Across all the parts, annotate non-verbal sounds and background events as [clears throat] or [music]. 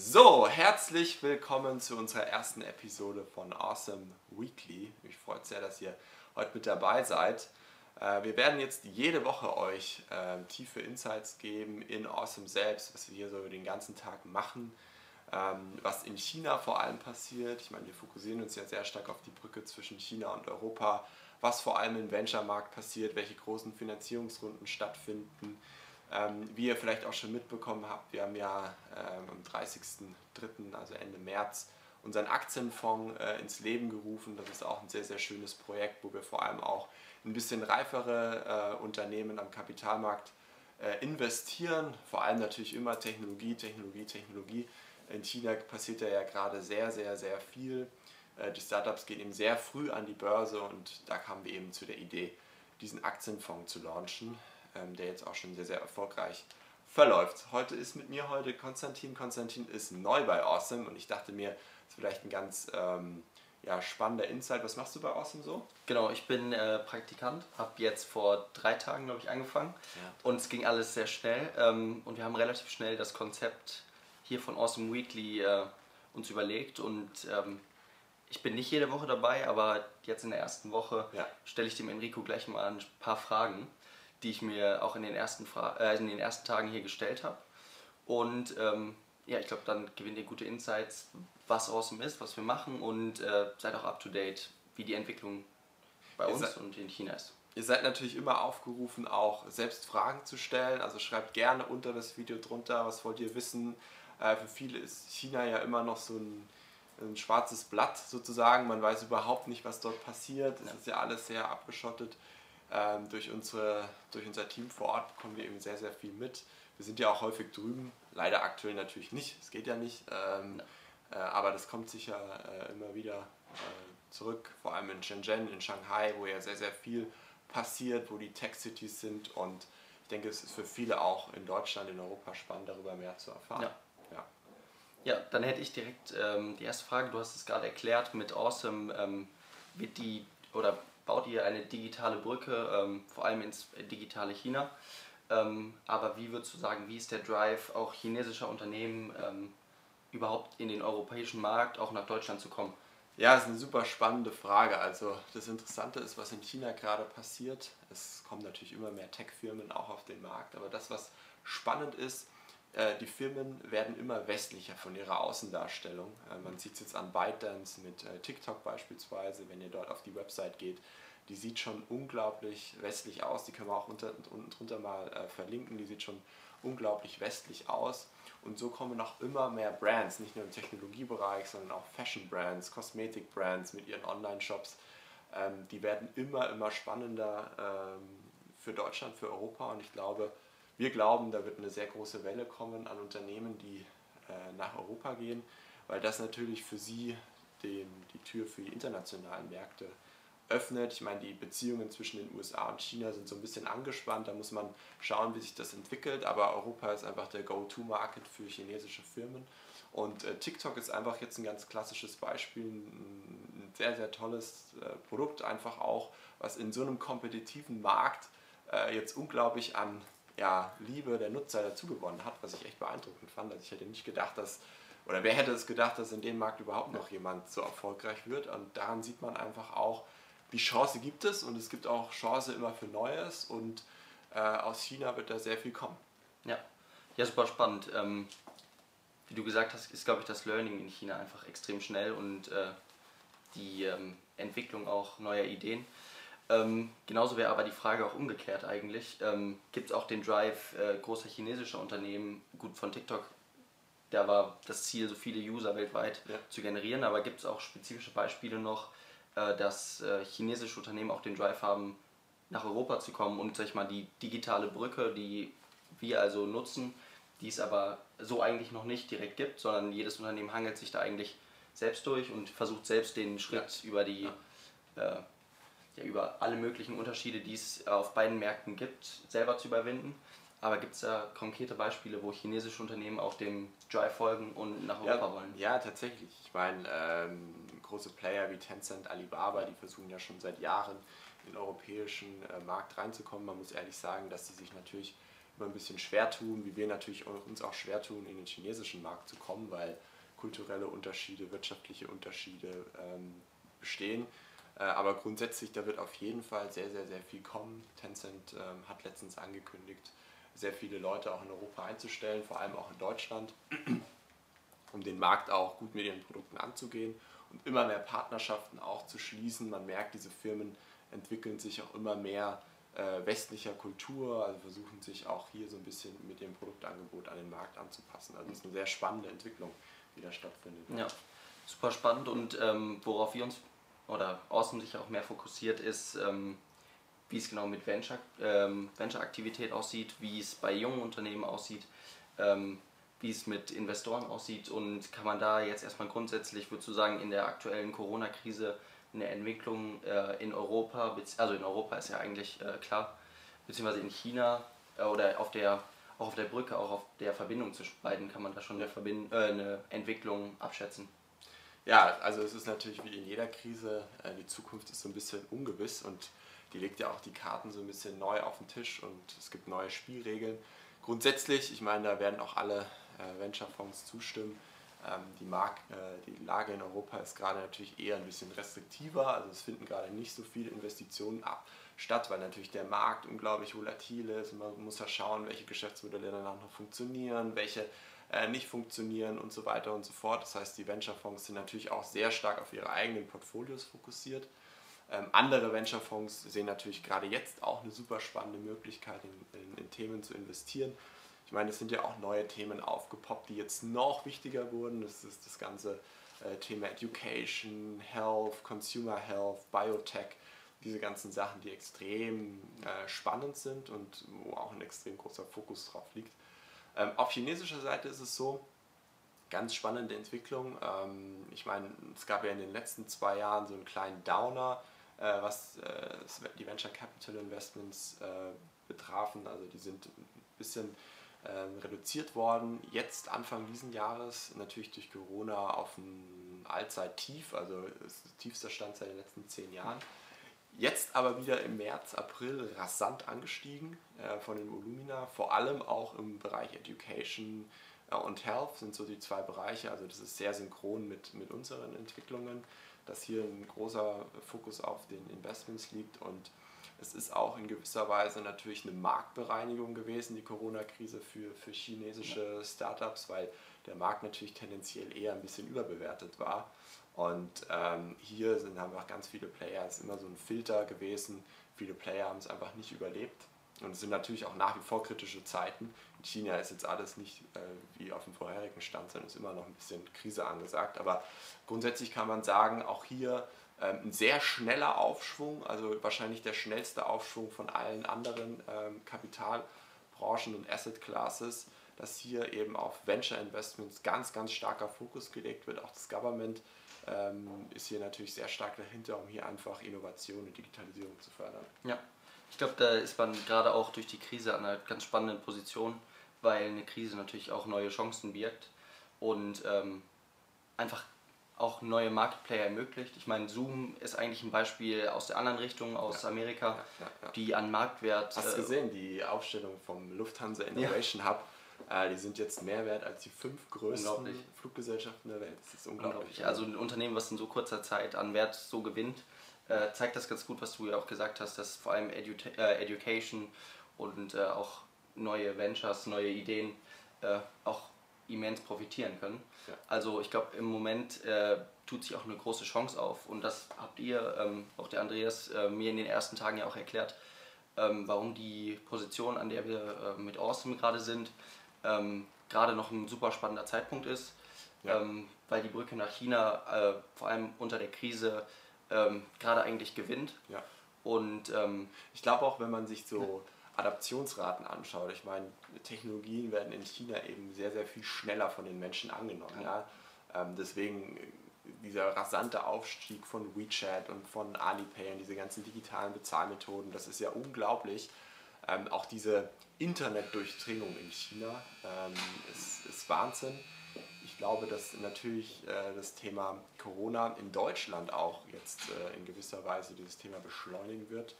So, herzlich willkommen zu unserer ersten Episode von Awesome Weekly. Mich freut sehr, dass ihr heute mit dabei seid. Äh, wir werden jetzt jede Woche euch äh, tiefe Insights geben in Awesome selbst, was wir hier so über den ganzen Tag machen, ähm, was in China vor allem passiert. Ich meine, wir fokussieren uns ja sehr stark auf die Brücke zwischen China und Europa, was vor allem im Venture-Markt passiert, welche großen Finanzierungsrunden stattfinden. Ähm, wie ihr vielleicht auch schon mitbekommen habt, wir haben ja ähm, am 30.03., also Ende März, unseren Aktienfonds äh, ins Leben gerufen. Das ist auch ein sehr, sehr schönes Projekt, wo wir vor allem auch ein bisschen reifere äh, Unternehmen am Kapitalmarkt äh, investieren. Vor allem natürlich immer Technologie, Technologie, Technologie. In China passiert ja gerade sehr, sehr, sehr viel. Äh, die Startups gehen eben sehr früh an die Börse und da kamen wir eben zu der Idee, diesen Aktienfonds zu launchen ähm, der jetzt auch schon sehr, sehr erfolgreich verläuft. Heute ist mit mir heute Konstantin. Konstantin ist neu bei Awesome und ich dachte mir, das ist vielleicht ein ganz ähm, ja, spannender Insight. Was machst du bei Awesome so? Genau, ich bin äh, Praktikant, habe jetzt vor drei Tagen, glaube ich, angefangen ja. und es ging alles sehr schnell ähm, und wir haben relativ schnell das Konzept hier von Awesome Weekly äh, uns überlegt und ähm, ich bin nicht jede Woche dabei, aber jetzt in der ersten Woche ja. stelle ich dem Enrico gleich mal ein paar Fragen die ich mir auch in den ersten, Fra äh, in den ersten Tagen hier gestellt habe. Und ähm, ja, ich glaube, dann gewinnt ihr gute Insights, was Awesome ist, was wir machen und äh, seid auch up to date, wie die Entwicklung bei ihr uns und in China ist. Ihr seid natürlich immer aufgerufen, auch selbst Fragen zu stellen. Also schreibt gerne unter das Video drunter, was wollt ihr wissen. Äh, für viele ist China ja immer noch so ein, ein, schwarzes Blatt sozusagen. Man weiß überhaupt nicht, was dort passiert. Es ja. ist ja alles sehr abgeschottet. Ähm, durch, unsere, durch unser Team vor Ort bekommen wir eben sehr, sehr viel mit. Wir sind ja auch häufig drüben, leider aktuell natürlich nicht, es geht ja nicht, ähm, äh, aber das kommt sicher äh, immer wieder äh, zurück, vor allem in Shenzhen, in Shanghai, wo ja sehr, sehr viel passiert, wo die Tech-Cities sind. Und ich denke, es ist für viele auch in Deutschland, in Europa spannend, darüber mehr zu erfahren. Ja. Ja, ja dann hätte ich direkt ähm, die erste Frage, du hast es gerade erklärt, mit Awesome. Ähm, wird die oder baut ihr eine digitale Brücke, ähm, vor allem ins digitale China. Ähm, aber wie würdest du sagen, wie ist der Drive auch chinesischer Unternehmen ähm, überhaupt in den europäischen Markt, auch nach Deutschland zu kommen? Ja, das ist eine super spannende Frage. Also das Interessante ist, was in China gerade passiert. Es kommen natürlich immer mehr Tech-Firmen auch auf den Markt, aber das, was spannend ist, die Firmen werden immer westlicher von ihrer Außendarstellung. Äh, man sieht es jetzt an ByteDance mit äh, TikTok beispielsweise, wenn ihr dort auf die Website geht. Die sieht schon unglaublich westlich aus. Die können wir auch unter, unten drunter mal verlinken. Die sieht schon unglaublich westlich aus. Und so kommen noch immer mehr Brands, nicht nur im Technologiebereich, sondern auch Fashion-Brands, Kosmetik-Brands mit ihren Online-Shops. Ähm, die werden immer, immer spannender ähm, für Deutschland, für Europa. Und ich glaube, wir glauben, da wird eine sehr große Welle kommen an Unternehmen, die äh, nach Europa gehen, weil das natürlich für sie den, die Tür für die internationalen Märkte öffnet. Ich meine, die Beziehungen zwischen den USA und China sind so ein bisschen angespannt, da muss man schauen, wie sich das entwickelt, aber Europa ist einfach der Go-To-Market für chinesische Firmen. Und äh, TikTok ist einfach jetzt ein ganz klassisches Beispiel, ein, sehr, sehr tolles äh, Produkt, einfach auch, was in so einem kompetitiven Markt äh, jetzt unglaublich an ja, Liebe der Nutzer dazu gewonnen hat, was ich echt beeindruckend fand. Also ich hätte nicht gedacht, dass, oder wer hätte es gedacht, dass in dem Markt überhaupt noch jemand so erfolgreich wird. Und daran sieht man einfach auch, die Chance gibt es und es gibt auch Chance immer für Neues und äh, aus China wird da sehr viel kommen. Ja, ja super spannend. Ähm, wie du gesagt hast, ist glaube ich das Learning in China einfach extrem schnell und äh, die ähm, Entwicklung auch neuer Ideen. Ähm, genauso wäre aber die Frage auch umgekehrt eigentlich. Ähm, Gibt es auch den Drive äh, großer chinesischer Unternehmen, gut von TikTok, da war das Ziel, so viele User weltweit ja. zu generieren, aber gibt es auch spezifische Beispiele noch, äh, dass äh, chinesische Unternehmen auch den Drive haben, nach Europa zu kommen und sag ich mal, die digitale Brücke, die wir also nutzen, die es aber so eigentlich noch nicht direkt gibt, sondern jedes Unternehmen hangelt sich da eigentlich selbst durch und versucht selbst den Schritt ja. über die ja. Äh, ja, über alle möglichen Unterschiede, die es auf beiden Märkten gibt, selber zu überwinden. Aber gibt es da konkrete Beispiele, wo chinesische Unternehmen auch dem Drive folgen und nach Europa ja, wollen? Ja, tatsächlich. Ich meine, ähm, große Player wie Tencent, Alibaba, die versuchen ja schon seit Jahren in den europäischen äh, Markt reinzukommen. Man muss ehrlich sagen, dass sie sich natürlich immer ein bisschen schwer tun, wie wir natürlich uns auch schwer tun, in den chinesischen Markt zu kommen, weil kulturelle Unterschiede, wirtschaftliche Unterschiede ähm, bestehen. Äh, aber grundsätzlich, da wird auf jeden Fall sehr, sehr, sehr viel kommen. Tencent ähm, hat letztens angekündigt, sehr viele Leute auch in Europa einzustellen, vor allem auch in Deutschland, [clears throat] um den Markt auch gut mit ihren Produkten anzugehen und immer mehr Partnerschaften auch zu schließen. Man merkt, diese Firmen entwickeln sich auch immer mehr äh, westlicher Kultur, also versuchen sich auch hier so ein bisschen mit ihrem Produktangebot an den Markt anzupassen. Also es ist eine sehr spannende Entwicklung, die da stattfindet. Ja, super spannend und ähm, worauf wir uns oder Außen sich auch mehr fokussiert ist, ähm, wie es genau mit Venture, ähm, Venture-Aktivität aussieht, wie es bei jungen Unternehmen aussieht, ähm, wie es mit Investoren aussieht und kann man da jetzt erstmal grundsätzlich, würdest du sagen, in der aktuellen Corona-Krise eine Entwicklung äh, in Europa, also in Europa ist ja eigentlich äh, klar, beziehungsweise in China äh, oder auf der, auch auf der Brücke, auch auf der Verbindung zwischen beiden kann man da schon eine, Verbind äh, eine Entwicklung abschätzen. Ja, also es ist natürlich wie in jeder Krise, äh, die Zukunft ist so ein bisschen ungewiss und die legt ja auch die Karten so ein bisschen neu auf den Tisch und es gibt neue Spielregeln. Grundsätzlich, ich meine, da werden auch alle äh, Venture-Fonds zustimmen. Ähm, die, Mark, äh, die Lage in Europa ist gerade natürlich eher ein bisschen restriktiver, also es finden gerade nicht so viele Investitionen ab, statt, weil natürlich der Markt unglaublich volatil ist. Man muss ja schauen, welche Geschäftsmodelle danach noch funktionieren, welche nicht funktionieren und so weiter und so fort. Das heißt, die Venture-Fonds sind natürlich auch sehr stark auf ihre eigenen Portfolios fokussiert. Ähm, andere Venture-Fonds sehen natürlich gerade jetzt auch eine super spannende Möglichkeit, in, in, in, Themen zu investieren. Ich meine, es sind ja auch neue Themen aufgepoppt, die jetzt noch wichtiger wurden. Das ist das ganze äh, Thema Education, Health, Consumer Health, Biotech, diese ganzen Sachen, die extrem äh, spannend sind und wo auch ein extrem großer Fokus drauf liegt. Ähm, auf chinesischer Seite ist es so, ganz spannende Entwicklung. Ähm, ich meine, es gab ja in den letzten zwei Jahren so einen kleinen Downer, äh, was äh, die Venture Capital Investments äh, betrafen. Also die sind ein bisschen ähm, reduziert worden. Jetzt Anfang diesen Jahres natürlich durch Corona auf ein Allzeittief, also das tiefster Stand seit den letzten zehn Jahren. Jetzt aber wieder im März, April rasant angestiegen äh, von den Volumina, vor allem auch im Bereich Education äh, und Health sind so die zwei Bereiche. Also das ist sehr synchron mit, mit unseren Entwicklungen, dass hier ein großer Fokus auf den Investments liegt und es ist auch in gewisser Weise natürlich eine Marktbereinigung gewesen, die Corona-Krise für, für chinesische Startups, weil der Markt natürlich tendenziell eher ein bisschen überbewertet war. Und ähm, hier sind einfach ganz viele Player, es ist immer so ein Filter gewesen. Viele Player haben es einfach nicht überlebt. Und es sind natürlich auch nach wie vor kritische Zeiten. In China ist jetzt alles nicht äh, wie auf dem vorherigen Stand, sondern ist immer noch ein bisschen Krise angesagt. Aber grundsätzlich kann man sagen, auch hier ähm, ein sehr schneller Aufschwung, also wahrscheinlich der schnellste Aufschwung von allen anderen ähm, Kapitalbranchen und Asset Classes, dass hier eben auf Venture Investments ganz, ganz starker Fokus gelegt wird. Auch das Government ist hier natürlich sehr stark dahinter, um hier einfach Innovation und Digitalisierung zu fördern. Ja, ich glaube, da ist man gerade auch durch die Krise an einer ganz spannenden Position, weil eine Krise natürlich auch neue Chancen birgt und ähm, einfach auch neue Marketplayer ermöglicht. Ich meine, Zoom ist eigentlich ein Beispiel aus der anderen Richtung, aus ja. Amerika, ja, ja, die an Marktwert. Hast du äh, gesehen, die Aufstellung vom Lufthansa Innovation Hub? Äh, die sind jetzt mehr wert als die fünf größten Fluggesellschaften der Welt. Das ist unglaublich. unglaublich. Also ein Unternehmen, was in so kurzer Zeit an Wert so gewinnt, äh, zeigt das ganz gut, was du ja auch gesagt hast, dass vor allem Edu äh, Education und äh, auch neue Ventures, neue Ideen äh, auch immens profitieren können. Ja. Also ich glaube, im Moment äh, tut sich auch eine große Chance auf und das habt ihr, ähm, auch der Andreas, mir in den ersten Tagen ja auch erklärt, ähm, warum die Position, an der wir mit Awesome gerade sind, ähm, gerade noch ein super spannender Zeitpunkt ist, ja. ähm, weil die Brücke nach China äh, vor allem unter der Krise ähm, gerade eigentlich gewinnt. Ja. Und ähm, ich glaube auch, wenn man sich so Adaptionsraten anschaut, ich meine, Technologien werden in China eben sehr, sehr viel schneller von den Menschen angenommen. Ja. ja? Ähm, deswegen dieser rasante Aufstieg von WeChat und von Alipay und diese ganzen digitalen Bezahlmethoden, das ist ja unglaublich. Ähm, auch diese Internetdurchdringung in China ähm, ist, ist, Wahnsinn. Ich glaube, dass natürlich äh, das Thema Corona in Deutschland auch jetzt äh, in gewisser Weise dieses Thema beschleunigen wird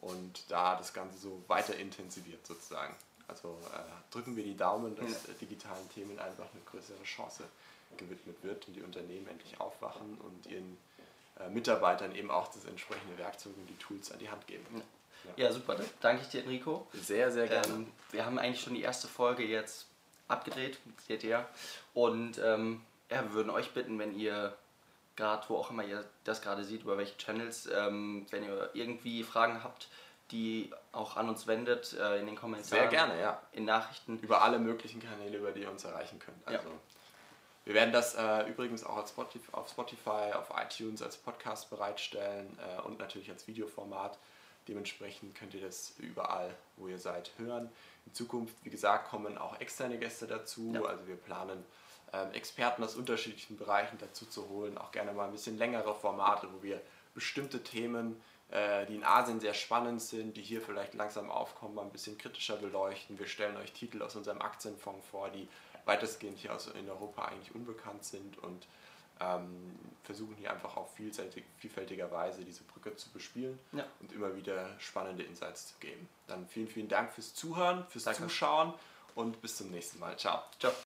und da das Ganze so weiter intensiviert sozusagen. Also äh, drücken wir die Daumen, dass ja. digitalen Themen einfach eine größere Chance gewidmet wird und die Unternehmen endlich aufwachen und ihren äh, Mitarbeitern eben auch das entsprechende Werkzeug und die Tools an die Hand geben. Ja, ja super. Danke ich dir, Enrico. Sehr, sehr gerne. Ähm, wir haben eigentlich schon die erste Folge jetzt abgedreht, seht ihr. Und ähm, ja, wir würden euch bitten, wenn ihr gerade, wo auch immer ihr das gerade seht, über welche Channels, ähm, wenn ihr irgendwie Fragen habt, die auch an uns wendet, äh, in den Kommentaren. Sehr gerne, ja. In Nachrichten. Über alle möglichen Kanäle, über die ihr uns erreichen könnt. Also, ja. Wir werden das äh, übrigens auch Spotify, auf Spotify, auf iTunes als Podcast bereitstellen äh, und natürlich als Videoformat. Dementsprechend könnt ihr das überall, wo ihr seid, hören. In Zukunft, wie gesagt, kommen auch externe Gäste dazu. Ja. Also wir planen ähm, Experten aus unterschiedlichen Bereichen dazu zu holen. Auch gerne mal ein bisschen längere Formate, wo wir bestimmte Themen, äh, die in Asien sehr spannend sind, die hier vielleicht langsam aufkommen, mal ein bisschen kritischer beleuchten. Wir stellen euch Titel aus unserem Aktienfonds vor, die weitestgehend hier in Europa eigentlich unbekannt sind und ähm, versuchen hier einfach auf vielseitig, vielfältiger Weise diese Brücke zu bespielen ja. und immer wieder spannende Insights zu geben. Dann vielen, vielen Dank fürs Zuhören, fürs Danke. Zuschauen und bis zum nächsten Mal. Ciao. Ciao.